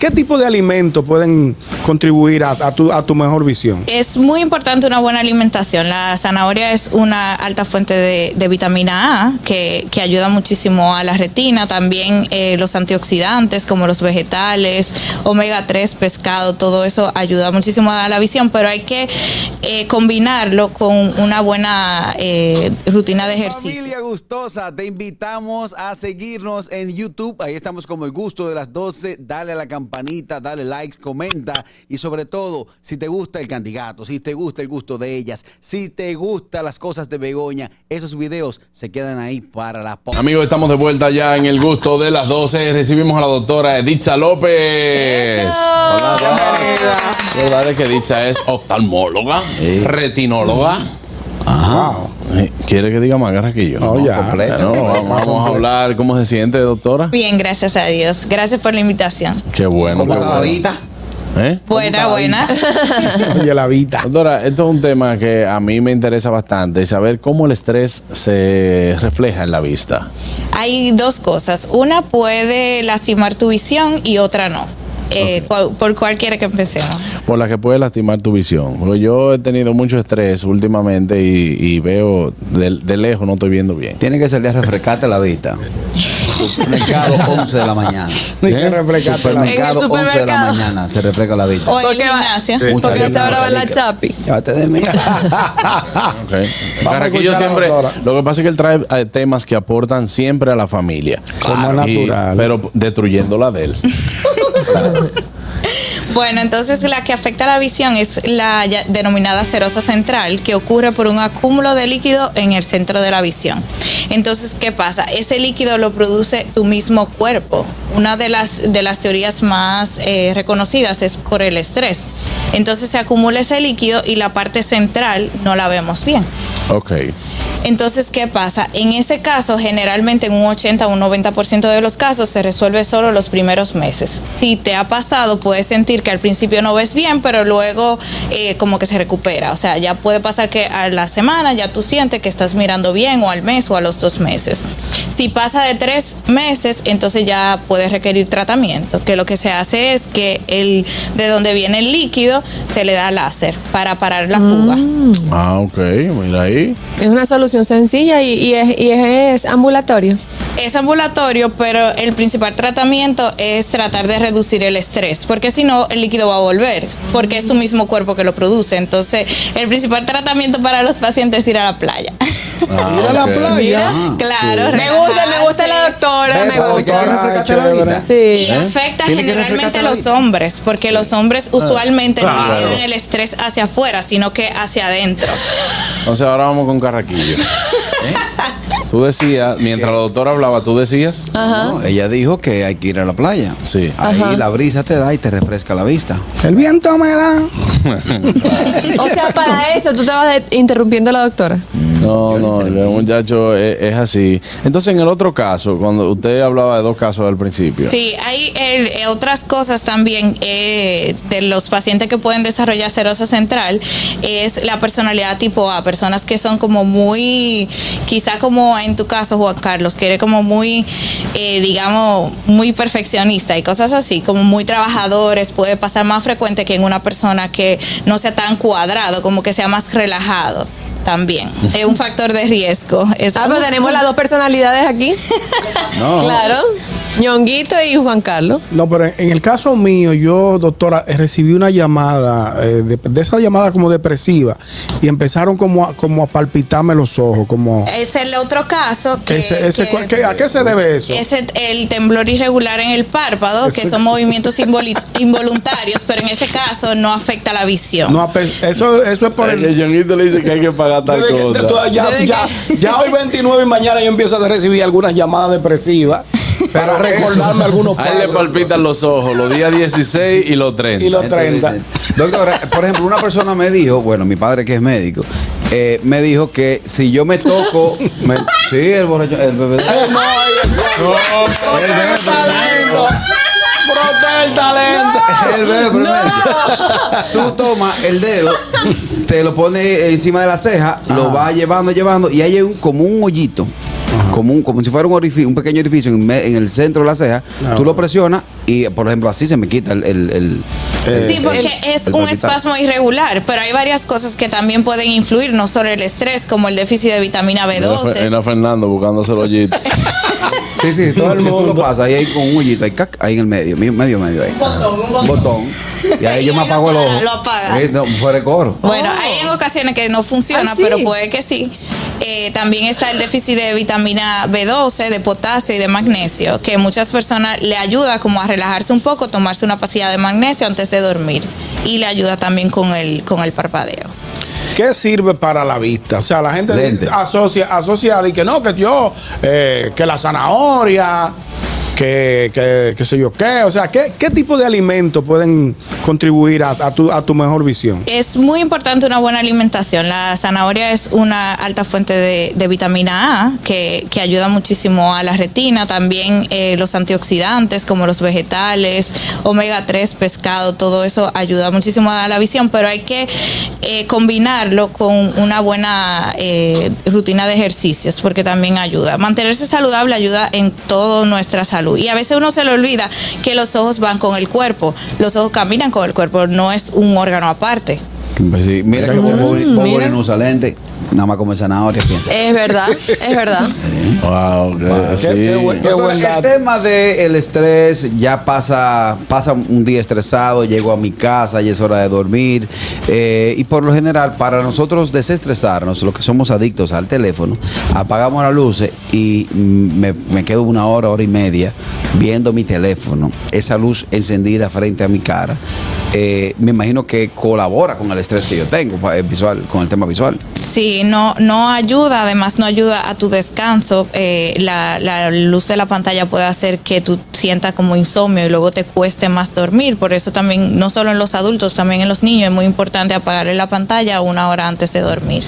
¿Qué tipo de alimentos pueden contribuir a, a tu, a tu mejor visión? Es muy importante una buena alimentación. La zanahoria es una alta fuente de, de vitamina A que, que ayuda muchísimo a la retina. También eh, los antioxidantes como los vegetales, omega 3, pescado, todo eso ayuda muchísimo a la visión, pero hay que eh, combinarlo con una buena eh, rutina de ejercicio. Familia gustosa, te invitamos a seguirnos en YouTube. Ahí estamos como el gusto de las 12. Dale a la campanita, dale like, comenta y sobre todo, si te gusta el candidato, si te gusta el gusto de ellas, si te gustan las cosas de Begoña, esos videos se quedan ahí para la Amigos, estamos de vuelta ya en el gusto de las 12. Recibimos a la doctora Editza López. Hola, bienvenida. ¿Verdad es que Editza es oftalmóloga, retinóloga? Wow. Eh, ¿Quiere que diga más Carraquillo? No, ya. No, vamos, vamos a hablar. ¿Cómo se siente, doctora? Bien, gracias a Dios. Gracias por la invitación. Qué bueno. ¿Cómo está la bueno. vida? ¿Eh? Buena, buena. Oye, la vida. Doctora, esto es un tema que a mí me interesa bastante, saber cómo el estrés se refleja en la vista. Hay dos cosas. Una puede lastimar tu visión y otra no. Eh, cual- por cualquiera que empecemos. Por la que puede lastimar tu visión. Porque yo he tenido mucho estrés últimamente y, y veo de, de lejos, no estoy viendo bien. Tiene que salir a refrescarte la vista. Supermercado 11 de la mañana. Hay que refrescarte la- Supermercado En el 11 de la mañana se refresca la vista. Porque va- gimnasio. Mucha Porque se va la chapi. Llévate de mí. Ok. a Carraquillo siempre, lo que pasa es que él trae eh, temas que aportan siempre a la familia. Como Y- natural. pero destruyendo la de él. Bueno, entonces la que afecta la visión es la denominada serosa central, que ocurre por un acúmulo de líquido en el centro de la visión. Entonces, ¿qué pasa? Ese líquido lo produce tu mismo cuerpo. Una de las, de las teorías más eh, reconocidas es por el estrés. Entonces se acumula ese líquido y la parte central no la vemos bien. Ok. Entonces, ¿qué pasa? En ese caso, generalmente en un 80 o un 90% de los casos se resuelve solo los primeros meses. Si te ha pasado, puedes sentir que al principio no ves bien, pero luego eh, como que se recupera. O sea, ya puede pasar que a la semana ya tú sientes que estás mirando bien o al mes o a los dos meses. Si pasa de tres meses, entonces ya puedes requerir tratamiento, que lo que se hace es que el, de donde viene el líquido se le da láser para parar la fuga. Ah, ok. Mira ahí. Es una solución sencilla y, es, y es ambulatorio. Es ambulatorio, pero el principal tratamiento es tratar de reducir el estrés, porque si no, el líquido va a volver, porque es tu mismo cuerpo que lo produce. Entonces, el principal tratamiento para los pacientes es ir a la playa. Ah, Ir a la playa. claro, Me gusta, me gusta la doctora, me gusta. ¿quieres refrescarte la chévere. vista? Sí. Y afecta Tiene que generalmente a los hombres, porque los hombres usualmente Claro. no tienen el estrés hacia afuera, sino que hacia adentro. Entonces ahora vamos con Carraquillo. Tú decías, mientras la doctora hablaba, tú decías. No, ella dijo que hay que ir a la playa. Sí. Ahí la brisa te da y te refresca la vista. El viento me da. O sea, para eso tú te vas de- interrumpiendo a la doctora. No, no, el muchacho es, es así. Entonces, en el otro caso, cuando usted hablaba de dos casos al principio. Sí, hay eh, otras cosas también eh, de los pacientes que pueden desarrollar serosa central, es la personalidad tipo A, personas que son como muy, quizá como en tu caso, Juan Carlos, que eres como muy, eh, digamos, muy perfeccionista y cosas así, como muy trabajadores, puede pasar más frecuente que en una persona que no sea tan cuadrado, como que sea más relajado. También es un factor de riesgo. Ah, pero tenemos las dos personalidades aquí. No. Claro. Ñonguito y Juan Carlos. No, pero en, en el caso mío, yo, doctora, recibí una llamada, eh, de, de esa llamada como depresiva, y empezaron como a, como a palpitarme los ojos, como... Es el otro caso que, Ese- ese- que- ¿qué- ¿A qué se debe eso? Es el, temblor irregular en el párpado, que son movimientos involuntarios, pero en ese caso no afecta la visión. No, eso, eso es por El el... Johnito le dice que hay que pagar tal cosa. ya, ya, ya hoy 29 y mañana yo empiezo a recibir algunas llamadas depresivas para recordarme algunos A él le pasos palpitan los ojos los días 16 y los 30. y los 30. Entonces, Doctora, por ejemplo, una persona me dijo, bueno, mi padre que es médico, eh, me dijo que si yo me toco, me- sí, el borracho, el bebé. Ay, no, ay, El bebé talento. Protege el talento. El bebé primero. Tú tomas el dedo, te lo pones encima de la ceja, lo vas llevando, llevando, y hay un, como un hoyito. Como, un, como si fuera un, orificio, un pequeño orificio en, me- en el centro de la ceja. Tú lo presionas y, por ejemplo, así se me quita el. el- el- Sí, el- porque el- es el un espasmo irregular, pero hay varias cosas que también pueden influir, no solo el estrés, como el déficit de vitamina B12. Era Fernando buscándose el hoyito. Sí, sí, todo el mundo lo pasa ahí, ahí con un hoyito, ahí, cac, ahí en el medio, medio, medio, ahí. Un botón, Y ahí yo me apago el ojo. lo apaga. Eh, no, fuera de coro. Bueno, Oh. hay en ocasiones que no funciona, Ah, ¿sí? pero puede que sí. Eh, también está el déficit de vitamina B12, de potasio y de magnesio, que muchas personas le ayuda como a relajarse un poco, tomarse una pastilla de magnesio antes de dormir. Y le ayuda también con el, con el parpadeo. ¿Qué sirve para la vista? O sea, la gente Lente. asocia, asocia de que no, que yo, eh, que la zanahoria, que, que, que sé yo qué. O sea, ¿qué, qué tipo de alimentos pueden contribuir a, a tu, a tu mejor visión? Es muy importante una buena alimentación. La zanahoria es una alta fuente de, vitamina A que, que ayuda muchísimo a la retina. También eh, los antioxidantes como los vegetales, omega 3, pescado, todo eso ayuda muchísimo a la visión, pero hay que eh, combinarlo con una buena eh, rutina de ejercicios porque también ayuda. Mantenerse saludable ayuda en toda nuestra salud. Y a veces uno se le olvida que los ojos van con el cuerpo. Los ojos caminan con el cuerpo, no es un órgano aparte. Pues sí, mira que Bobo, Bobo Mm, mira. no usa lente, nada más come zanahoria, piensa. Es verdad, es verdad. Wow, Qué- sí. qué buen- qué el tema del estrés ya pasa, pasa un día estresado, llego a mi casa y es hora de dormir. eh, y por lo general, para nosotros desestresarnos, los que somos adictos al teléfono, apagamos las luces y mm, me, me quedo una hora, hora y media viendo mi teléfono, esa luz encendida frente a mi cara. eh, me imagino que colabora con el estrés que yo tengo eh, visual, con el tema visual. Sí, no, no ayuda, además no ayuda a tu descanso. Eh, la, la luz de la pantalla puede hacer que tú sientas como insomnio y luego te cueste más dormir. Por eso también, no solo en los adultos, también en los niños es muy importante apagarle la pantalla una hora antes de dormir.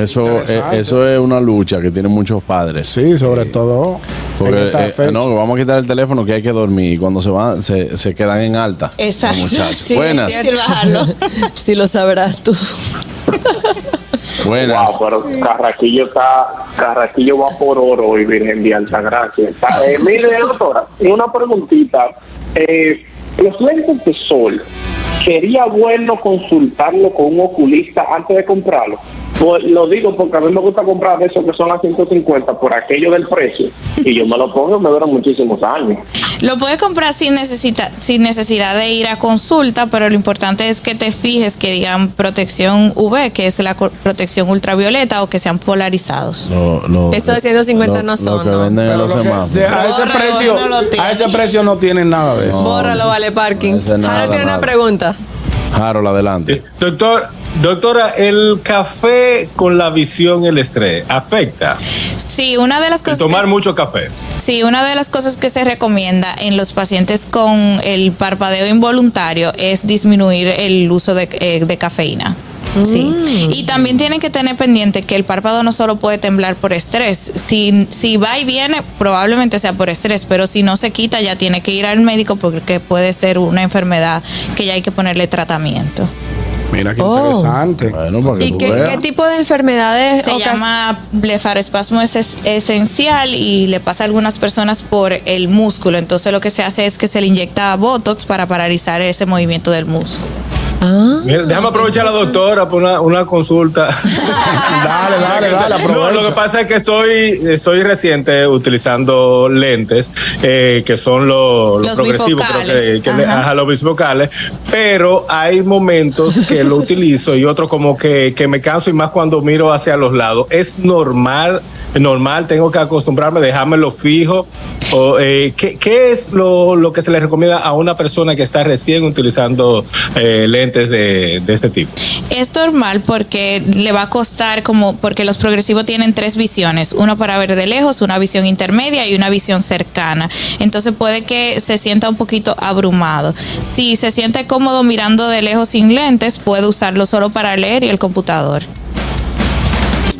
Eso, eh, eso es una lucha que tienen muchos padres. Sí, sobre todo Porque, eh, no, vamos a quitar el teléfono que hay que dormir. Y cuando se van, se, se quedan en alta. Exacto. los muchachos. Sí, Buenas. bajarlo. Si lo sabrás tú. Buenas. Wow, pero Carraquillo está, Carraquillo va por oro y Virgen de Altagracia. Eh, mire, doctora, una preguntita. Eh, los lentes de sol, ¿sería bueno consultarlo con un oculista antes de comprarlo? Pues lo digo porque a mí me gusta comprar de esos que son a 150 por aquello del precio. Y yo me lo pongo me duran muchísimos años. Lo puedes comprar sin, necesita, sin necesidad de ir a consulta, pero lo importante es que te fijes que digan protección UV, que es la protección ultravioleta, o que sean polarizados. Lo- lo- Eso de 150 no lo son, que ¿no? venden en los lo que- a ese Bórralo, precio, no a ese precio no tienen nada de eso. Bórralo, vale parking. Harold tiene nada. una pregunta. Harold, adelante. Doctor, doctora, ¿el café con la visión y el estrés afecta? Sí, una de las cosas. tomar que- mucho café. Sí, una de las cosas que se recomienda en los pacientes con el parpadeo involuntario es disminuir el uso de, eh, de cafeína. Sí. Y también tienen que tener pendiente que el párpado no solo puede temblar por estrés. Si, si va y viene, probablemente sea por estrés, pero si no se quita, ya tiene que ir al médico porque puede ser una enfermedad que ya hay que ponerle tratamiento. Mira qué Oh. interesante. Bueno, para que ¿Y tú qué, veas. qué tipo de enfermedades Se ocas- llama blefaroespasmo es esencial y le pasa a algunas personas por el músculo. Entonces lo que se hace es que se le inyecta botox para paralizar ese movimiento del músculo. Ah, Mira, déjame aprovechar a la doctora por una, una consulta. Dale, dale, dale, No, lo que pasa es que estoy, estoy reciente utilizando lentes eh, que son los, Los progresivos, creo que, que le- Ajá. ajá, los bifocales, pero hay momentos que lo utilizo y otros como que, que me canso y más cuando miro hacia los lados. Es normal, normal, tengo que acostumbrarme, dejármelo fijo. O, eh, ¿qué, qué es lo, lo que se le recomienda a una persona que está recién utilizando eh, lentes de, de este tipo? Es normal porque le va a costar como porque los progresivos tienen tres visiones, uno para ver de lejos, una visión intermedia y una visión cercana. Entonces puede que se sienta un poquito abrumado. Si se siente cómodo mirando de lejos sin lentes, puede usarlo solo para leer y el computador.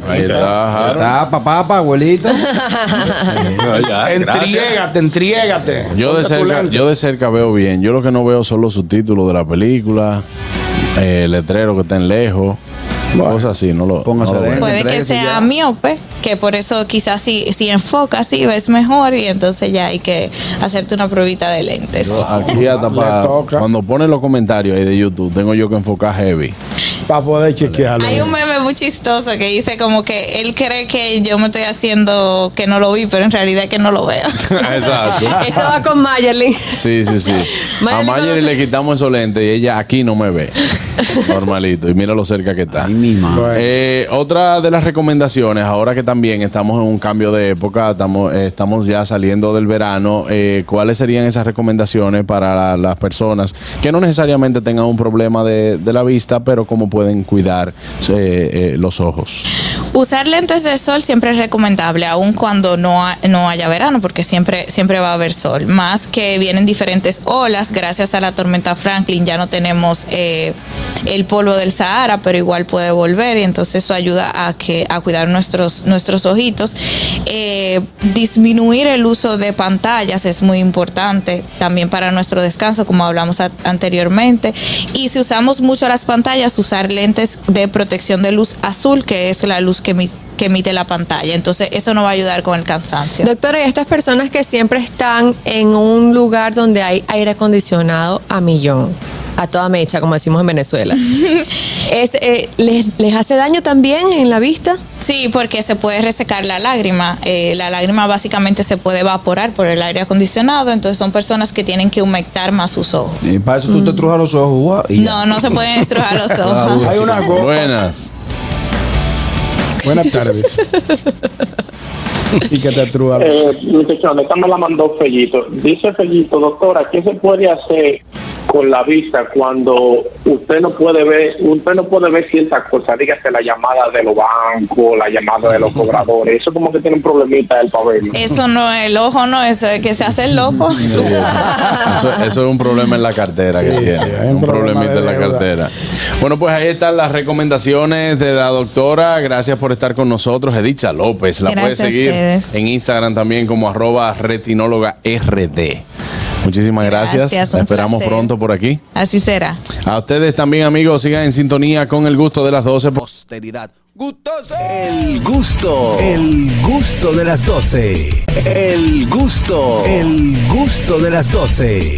Ahí está. Está papá, pa, abuelita. Entriégate, entriégate. Yo de, cerca, yo de cerca veo bien. Yo lo que no veo son los subtítulos de la película, eh, el letrero que estén lejos. Cosas así, no lo Póngase no. Puede que sea miope, que por eso quizás si, si enfocas, sí ves mejor y entonces ya hay que hacerte una pruebita de lentes. Yo Aquí hasta para cuando ponen los comentarios ahí de YouTube, tengo yo que enfocar heavy. Para poder chequearlo. Hay un meme muy chistoso que dice como que él cree que yo me estoy haciendo que no lo vi, pero en realidad que no lo veo. Exacto. Eso va con Mayerlin. Sí, sí, sí. A conoce- le quitamos esos lentes y ella aquí no me ve. Normalito. Y mira lo cerca que está. Ay, mi madre. Eh, otra de las recomendaciones, ahora que también estamos en un cambio de época, estamos, eh, estamos ya saliendo del verano, eh, ¿cuáles serían esas recomendaciones para la- las personas que no necesariamente tengan un problema de, de la vista, pero cómo pueden cuidar eh, eh, los ojos? Usar lentes de sol siempre es recomendable, aun cuando no, ha- no haya verano, porque siempre, siempre va a haber sol. Más que vienen diferentes olas, gracias a la tormenta Franklin ya no tenemos eh, el polvo del Sahara, pero igual puede volver y entonces eso ayuda a, que, a cuidar nuestros, nuestros ojitos. Eh, disminuir el uso de pantallas es muy importante también para nuestro descanso, como hablamos a- anteriormente. Y si usamos mucho las pantallas, usar lentes de protección de luz azul, que es la luz que, emi- que emite la pantalla. Entonces, eso nos va a ayudar con el cansancio. Doctora, y estas personas que siempre están en un lugar donde hay aire acondicionado a millón, a toda mecha, como decimos en Venezuela, es, eh, ¿les, les hace daño también en la vista? Sí, porque se puede resecar la lágrima. Eh, la lágrima básicamente se puede evaporar por el aire acondicionado, entonces son personas que tienen que humectar más sus ojos. Y para eso tú te trujas los ojos. y. No, no se pueden estrujar los Ah, ojos. Hay una cosa. Buenas. Buenas tardes. y que te trúa. Eh, esta me la mandó Fellito. Dice Fellito, doctora, ¿qué se puede hacer con la vista cuando usted no puede ver, usted no puede ver ciertas cosas? Dígase la llamada de los bancos, la llamada de los cobradores. Eso como que tiene un problemita el pabellón. Eso no, el ojo no, eso es que se hace el loco. Sí, eso, eso- eso es un problema en la cartera que tiene. sí, un un problema problemita de en la cartera. Bueno, pues ahí están las recomendaciones de la doctora. Gracias por estar con nosotros. Editza López. La puedes Gracias a seguir en Instagram también como arroba retinóloga RD. Muchísimas gracias. Gracias, La esperamos placer. pronto por aquí. Así será. A ustedes también, amigos, sigan en sintonía con el gusto de las 12. Posteridad. Gustoso. El gusto, el gusto de las 12. El gusto, el gusto de las 12.